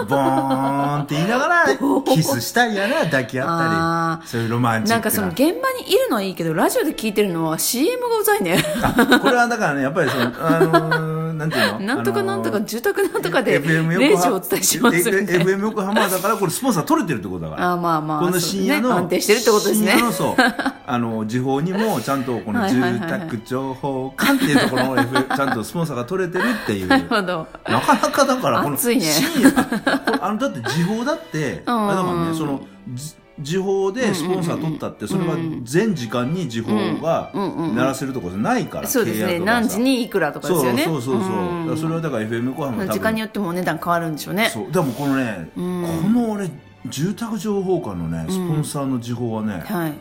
あボーンって言いながら、*laughs* キスしたりやな、抱き合ったり、そういうロマンチックな。なんかその現場にいるのはいいけど、ラジオで聞いてるのは CM がうざいね。あこれはだからね、やっぱりその、あのーなんていうの？*laughs* なんとかなんとか、あのー住宅なんとかで、FM 0横浜時をお伝えしますみたいな。FM 横浜だから、これスポンサー取れてるってことだから。あまあまあこの深夜の、安定してるってことですね深夜のそう、*laughs* あの、時報にも、ちゃんとこの住宅情報館っていうところの *laughs* ちゃんとスポンサーが取れてるっていう。なるほど。なかなかだから、この深夜、あの、だって時報だって、うんあれだからね、その、じ時報でスポンサー取ったって、それは全時間に時報が鳴らせるところじゃないから、そうですね。何時にいくらとかですよね。そうそうそうそう。んだからそれはだから FM 横浜多分時間によってもお値段変わるんでしょうね。そう。でもこのね、んこの俺、住宅情報館のね、スポンサーの時報はね、はい。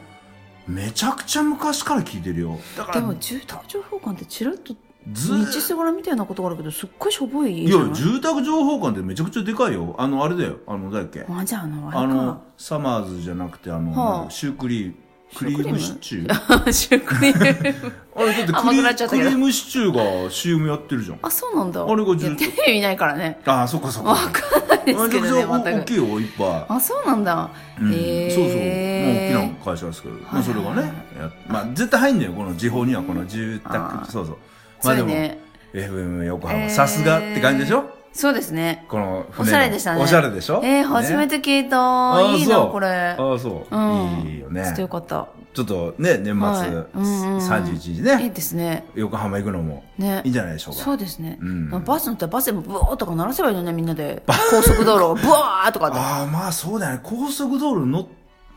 めちゃくちゃ昔から聞いてるよ。だから、でも住宅情報館ってちらっと道すがらみたいなことがあるけど、すっごいしょぼいい？や住宅情報館ってめちゃくちゃでかいよ。あのあれだよ。あの誰だっけ？あ、じゃあ、あの、あれあのか。サマーズじゃなくてあの、はあ。シュークリークリームシチュー。シュークリーム。*laughs* あれだってク甘リクリームシチューが CM やってるじゃん。あ、そうなんだ。あれが住いやテレビ見ないからね。ああそっかそっか。わかんないですけどね、めちゃくちゃ大。きいよいっぱい。あ、そうなんだ。うんへそうそう、え。もう大きな会社ですけど、まあ、はいそれがね、やまあ、絶対入んのよ、この時報には、この住宅、そうそう。まあでも、ね FM 横浜、えーさすがって感じでしょ？そうですね。この船のおしゃれでしたね。おしゃれでしょ？えー、初めてて聞いた。いいな、これ。ああ、そう。うん。いいよねちょっとよかった。ちょっとね、年末、はいうんうんうん31日いいね、ですね。横浜行くのも、ね。いいんじゃないでしょうか。そうですね。うんバス乗ったらバスでもブワーとか鳴らせばいいのね、みんなで。高速道路をブワーとかで。ああ、まあそうだよね。高速道路の、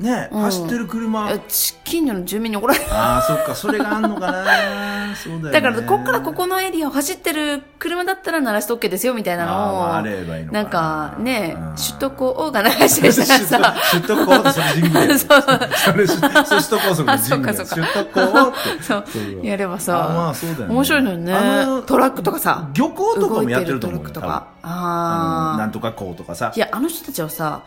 ね、うん走ってる車。近所の住民に怒られる。ああ、そっか、それがあんのかな。*laughs* そうだよね。だから、こっからここのエリアを走ってる車だったら鳴らして OK ですよ、みたいなのを。あればいいのかななんか、ねうん、首都高をが流してるしたらさ、首都高ってそれ神宮だよそうそれ、首都高速のあそ神宮っかそっか首都高って。そうやればさ、あまあそうだよね面白いのよねあの。トラックとかさ、漁港とかもやってると思うよトラックとか。あのなんあとか港とかさあ。い。や、あの人たちはさ、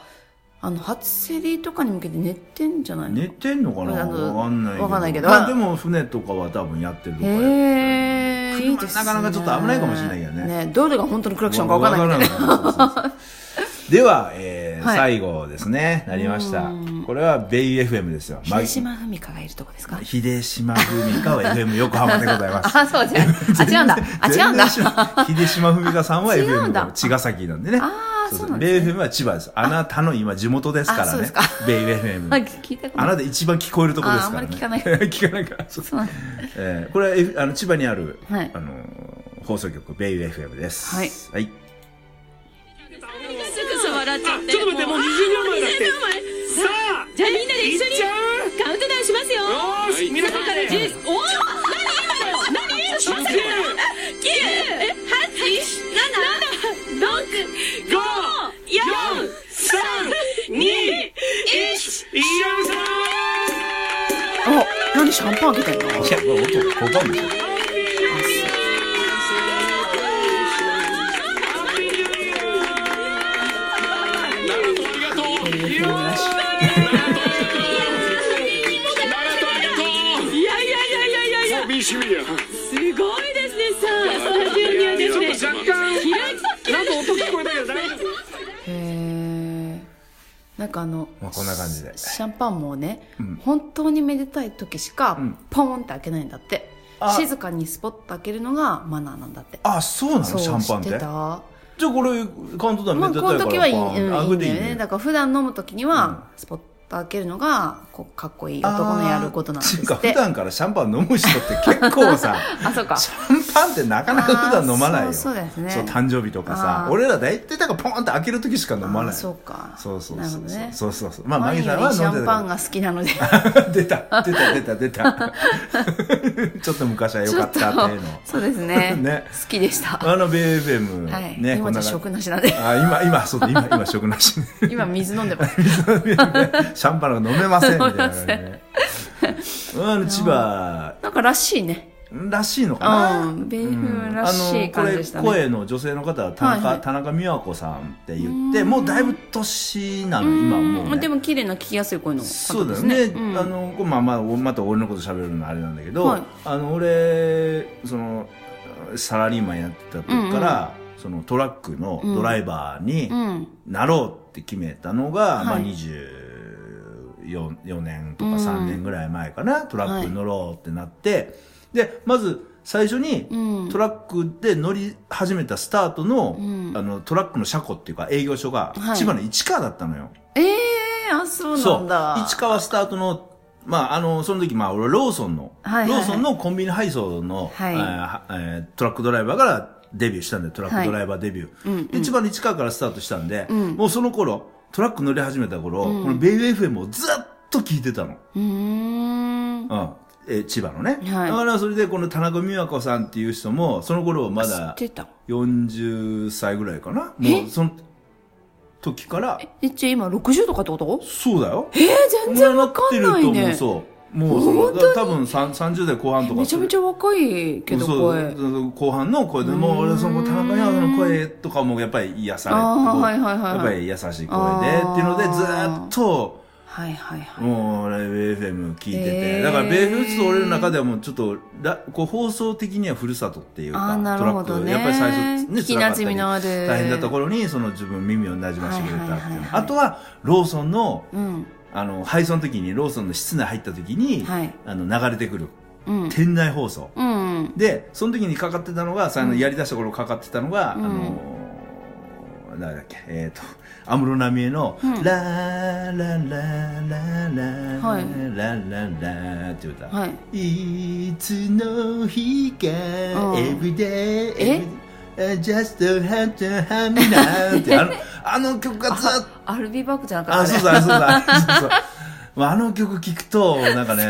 あの、初競りとかに向けて寝てんじゃないの？寝てんのかな？あのわかんないけど。わかんないけどまあでも船とかは多分やってるとかへえ、いいですね。車なかなかちょっと危ないかもしれないけどねね、どれが本当のクラクションかわからないみたいな。わからないそうそうそうでは、えーはい最後ですね。なりました。これはベイ FM ですよ。秀島文香がいるとこですか？秀島文香は FM 横浜でございます。*laughs* あ、そうじゃん。あ、違うんだ。*laughs* あ、違うんだ。秀島文香さんは FM 茅ヶ崎なんでね。あーそそうなんですねベイ FM は千葉です。あなたの今地元ですからね。ベイあ FM。*laughs* 聞いたことあなた一番聞こえるとこですからね。ああんまり聞かない *laughs* 聞かないから。そうそうなんだえーこれは F- あの千葉にある、はいあのー放送局ベイ FM です。はい。はい。すぐさ笑っちゃってちょっと待ってもう20秒前だって20秒前さあじゃあみんなで一緒にいっちゃうカウントダウンしますよよーし皆さんで10おお何？今のよ何まさか9 8 4 3 2 1イヤムさお、何シャンパン開けてんの？いや。いすごいですねさあスタジオにはですねちょっと若干なんか音聞こえたけど大丈夫へーなんかあの、まあこんな感じでシャンパンもね、うん本当にめでたい時しかうん、ポーンって開けないんだって。あ静かにスポッと開けるのがマナーなんだって。あ、そうなの？シャンパンって？知ってじゃあたこれ、カウントダウンまあ、めでたいから。この時はいい,、パうん、いいんだ。よね。だから普段飲む時には、スポッと開けるのが、こう、かっこいい男のやることなんですって。ていうか普段からシャンパン飲む人って結構さ、*laughs* あ、そうか。シャンパンってなかなか普段飲まないよ。そうそうですねそう、誕生日とかさ俺ら大体だからポンって開ける時しか飲まない。あそうか。そうそうそうそう。ね。そうそうそう。まあ、ママギギさんは飲んシャンパンが好きなので。*laughs* 出た、出た、出た、出た。*laughs* ちょっと昔は良かったっていうの。そうですね。ね好きでした。あの、ベイ FM。はい。ね、今じゃ食なしなんで。あ、今、今、そうだ、今、今、食なし。今水飲んでます。シャンパンが飲めません、みたいなね。あの、千葉、なんからしいね。らしいのかな。うん。ベイフらしい感じでしたあのこれね。声の女性の方は田中,、はいはい田中美和子さんって言ってもうだいぶ年なの今もう、ね、でも綺麗な聞きやすい声の方ですね。そうだよね、うんあのまあまあまた俺のこと喋るのはあれなんだけど、はいあの俺そのサラリーマンやってた時から、そのトラックのドライバーにうん。なろうって決めたのが、まあはい24 4年とか3年ぐらい前かな、トラックに乗ろうってなって、でまず最初にうん。トラックで乗り始めたスタートの,、ん。あのトラックの車庫っていうか営業所がはい。千葉の市川だったのよ。ええー、あ、そうなんだ。市川スタートの、まあ、あの、その時、まあ、俺、ローソンの、はいはいはい。ローソンのコンビニ配送の、はい。えーはえートラックドライバーからデビューしたんで、トラックドライバーデビュー。うん。うんで一番市川からスタートしたんで、ん。もうその頃、トラック乗り始めた頃、このベイビー FM をずっと聞いてたの。うーん。うん。えー千葉のね。はいだからそれでこの田中美和子さんっていう人も、その頃まだてた。40歳ぐらいかな。え？もうその時から、え、じゃあ今60とかってこと？そうだよ。えー、全然わかんないね。そう。もうその多分さん30代後半とか。めちゃめちゃ若いけど声。そう後半の声でもう俺その田中陽の声とかもやっぱり癒されてはいはいはいはい。やっぱり優しい声でっていうのでずーっとはいはいはい。もうライブ FM 聞いてて、へー。だからベーフーツと俺の中ではもうちょっとラこう放送的にはふるさとっていうかね。トラックやっぱり最初ね聞き馴染みのある。大変だった頃にその自分耳をなじませてくれたっていうの、はいはいはいはい。あとはローソンのうんあの配送の時にローソンの室内入った時に、はい。あの流れてくるうん。店内放送、うんでその時にかかってたのが、さあのやりだした頃かかってたのが、うん。あのー誰だっけえっ、と安室奈美恵の「うん。ラーララララはいラララ」って歌、はいいつの日か、うん Everyday え Just a hat to have me now ってあの *laughs* あの曲がずっとアルビーバックじゃなかったあ、そうそう、あそうだ、そう。そう。まああの曲聴くと、なんかね、*laughs* *laughs*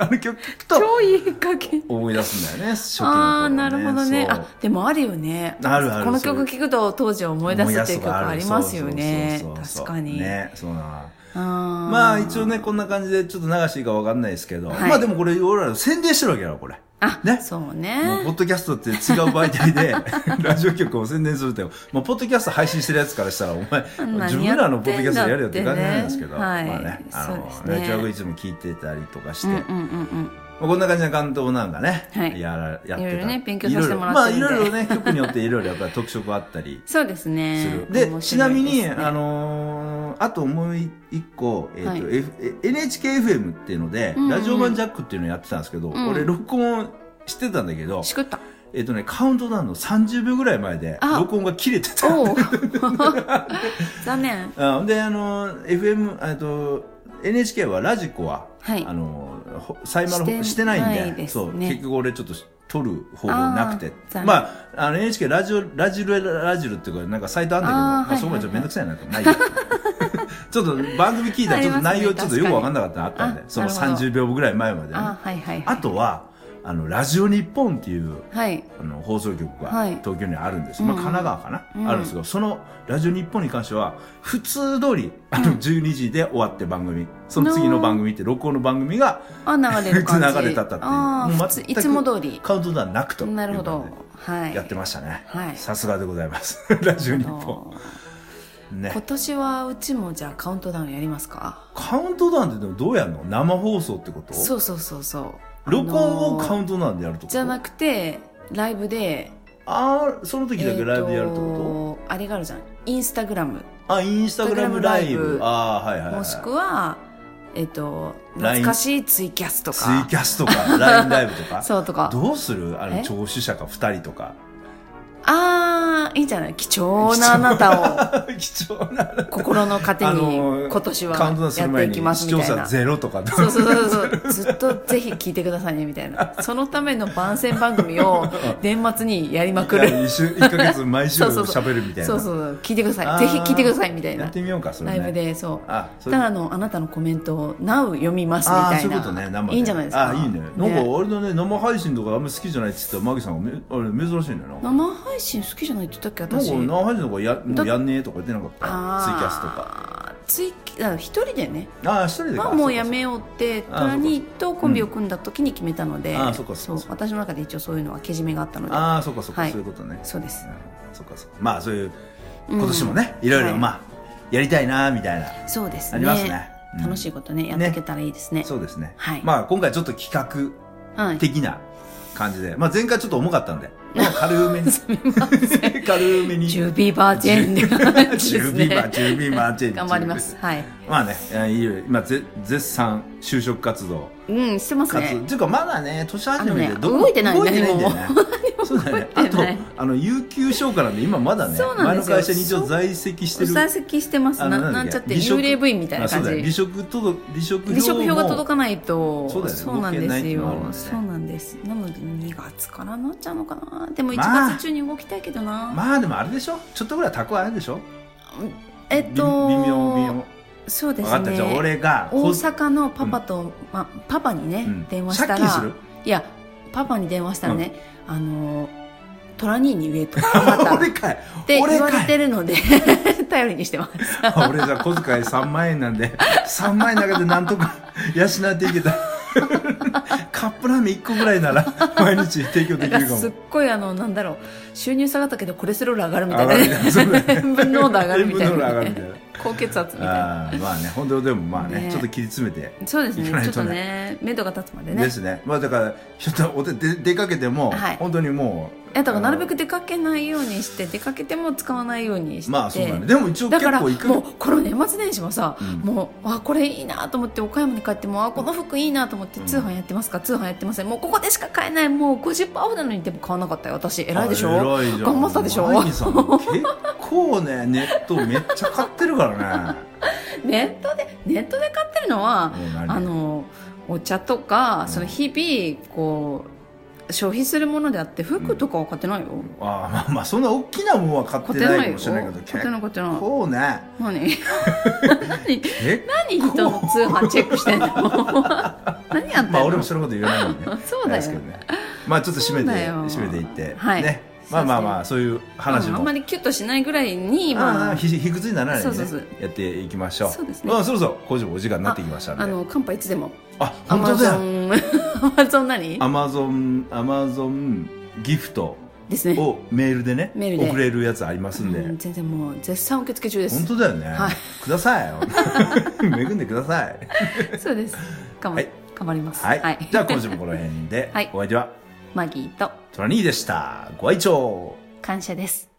あの曲聴くと、超いい加減思い出すんだよね、初期の頃、ね。ああなるほどね。あでもあるよね。あるあるこの曲聴くと当時を思い出すっていう曲ありますよね。確かに、ね、そうなの。あー。まあ一応ね、こんな感じでちょっと流していいかわかんないですけど、はい。まあでもこれ、俺ら宣伝してるわけやろ、これ。あね。そうもうねポッドキャストって違う媒体で *laughs* ラジオ局を宣伝するって、まあ、ポッドキャスト配信してるやつからしたら、お前、何自分らのポッドキャストやるよって感じなんですけど、はいまあね、あの、そうですね。ラジオ局いつも聞いてたりとかして、うんうんうんうん。まあ、こんな感じな関東なんかね、はい。やらやってた。いろいろね勉強させてもらってるんで。いろいろまあいろいろね局によっていろいろやっぱり特色あったりそうですすねる、で面白いちなみに、ですねあのーあともう一個、えーとはい。F NHKFM っていうので、うんうんラジオ版ジャックっていうのをやってたんですけど、ん俺録音してたんだけど、しくった。えっ、とねカウントダウンの30秒ぐらい前であ。録音が切れてた。おお *laughs* 残念。あであの FM えっと NHK はラジコは、はい。あのほサイマルしてしてないんでないですねそう結局俺ちょっと撮る方法なくて。あまああの NHK ラジオラジルラジルっていうかなんかサイトあるんだけどあーまあ、はいそこまでちょっとめんどくさいなってないよ *laughs* ちょっと番組聞いたらちょっと内容ちょっとよくわかんなかったのあったんで、そのあなるほど。30秒ぐらい前までね。あはいはい。はいあとはあのラジオ日本っていうはい。あの放送局がはい。東京にあるんです、まあ、うん。神奈川かな、うん。あるんですけどそのラジオ日本に関しては普通通りあの12時で終わって番組。その次の番組って録音の番組があ流れる感じ。*laughs* 流れたったっていう。もういつも通り。カウントダウンなくとなるほど。感はい。やってましたね。はい。さすがでございます。*laughs* ラジオ日本ね。今年はうちもじゃあカウントダウンやりますか？カウントダウンってでもどうやるの？生放送ってこと？そうそうそうそう。録音をカウンントダウンでやると？じゃなくてライブでああその時だけライブでやるってこと、あれがあるじゃん。インスタグラム。あインスタグラムライブ。ああはいはい、はい、もしくはえっ、と LINE 懐かしいツイキャスとか。ツイキャスとか。LINE ライブとか？*laughs* そうとか。どうする？あのえ？聴取者が2人とかああいいんじゃない。貴重なあなたを。*laughs* 貴重な心の糧あにの今年はやっていきます視聴者みたいな。ゼロとか。そうそうそうそう。ずっとぜひ聞いてくださいねみたいな。*laughs* そのための番宣番組を *laughs* 年末にやりまくる。1週一ヶ月毎週喋るみたいな。そうそう聞いてください。ぜひ聞いてくださいみたいな。やってみようかそれ、ね、ライブでそう。あそれ。ただあのあなたのコメントを Now 読みますみたいな。そういうことねいいんじゃないですか？あいいね。なんか俺のね生配信とかあんまり好きじゃないって言ったらマギさんがめあれ珍しいんだよな。生配信好きじゃないって言ったっけ私。生配信とかやもうやんねえとか言ってなかった？ツイキャスとか。かツイキあ一人でね。ああ一人でか。まあもうやめようってあトラニーとコンビを組んだ時に決めたので、うんあそっかそっかそっか。私の中で一応そういうのはけじめがあったので。ああそっかそっか、はい。そういうことね。そうです。ん。そっかそっか。まあそういううん。今年もね、いろいろはい。まあやりたいなみたいな。そうですね。ありますね。うん。楽しいことねやっていけたらいいですね。そうですね、はい。まあ今回ちょっと企はい。画的な感じで、まあ前回ちょっと重かったんで。まあ軽めに。*laughs* 軽めに。ジュビバージェンで。すュビバねジュビバチェン頑張ります。はい。まあねえいろいろ今ぜ絶賛就職活動。うんしてますね。っていうかまだね年始めあのね動いてない動いてないんだよねそうだよね。あとあの有給消化なんで今まだね前の会社に一応在籍してる在籍してますな。なんちゃって幽霊部員みたいな感あそうだよ。離じ職届離職離職票が届かかないとそうそうなんですよ。そうなんです。なので2月からなっちゃうのかな？でも1まあ月中に動きたいけどな、まあでもあれでしょ？ちょっとぐらい蓄えあるでしょ？えっと微微妙微妙。そうです分かった。じゃあね俺が大阪のパパと、ま、パパにね、うん。電話したらいやパパに電話したらね、あのトラニーに言えと俺かい。て言われてるので *laughs* 頼りにしてます。俺じゃあ小遣い3万円なんで3万円だけでなんとか *laughs* 養っていけた。*laughs* カップラーメン1個ぐらいなら、*laughs* 毎日提供できるかも。すっごいあのなんだろう収入下がったけどコレステロール上がるみたいな。ね塩分濃度上がるみたいな。上がる *laughs* みたいな。高血圧みたいな。まあね、本当でもまあね、ね。ちょっと切り詰めて。そうですね。ちょっとねね目処が立つまでね。ですね。まあだから、ちょっとお手で出かけても、はい。本当にもう。えだからなるべあく出かけないようにして出かけても使わないようにしてのまあそうだね。でも一応だから。もうこの年末年始もさ、うん。もうあこれいいなと思って岡山に帰ってもあこの服いいなと思って通販やってますか、通販やってません。もうここでしか買えないもう50%オフなのにでも買わなかったよ私。偉いでしょ？あ偉いじゃん。頑張ったでしょ？結構ね、*laughs* ネットめっちゃ買ってるからね。*laughs* ネットでネットで買ってるのはあのお茶とか、その日々こう消費するものであって服とかは買ってないよ、ああ、まあまあ、そんな大きなものは買ってないかもしれないけど、買ってない買ってない結構ね。何？*laughs* 何？人の通販チェックしてんの？*laughs* 何やってんの、まあ俺もそのこと言わないん *laughs* でね。そうだよ。ね。まあちょっと締めて、締めていって。はい。ね。まあまあまあ、そういう話も。うんあんまりキュッとしないぐらいにあまああ、ひ卑屈にならないようにやっていきましょう。そうですねまあそろそろ工事もお時間になってきましたんで。あのカンパいつでもあ、本当だよ。ンアマゾン何？アマゾン、アマゾンギフトですねをメールでね、メールで送れるやつありますんで。うん全然もう絶賛受付中です本当だよね。はいください。*laughs* 恵んでください。そうです頑張,、はい頑張りますはい。じゃあ今週もこの辺で、*laughs* はいお相手はマギーとトラニーでした。ご愛聴感謝です。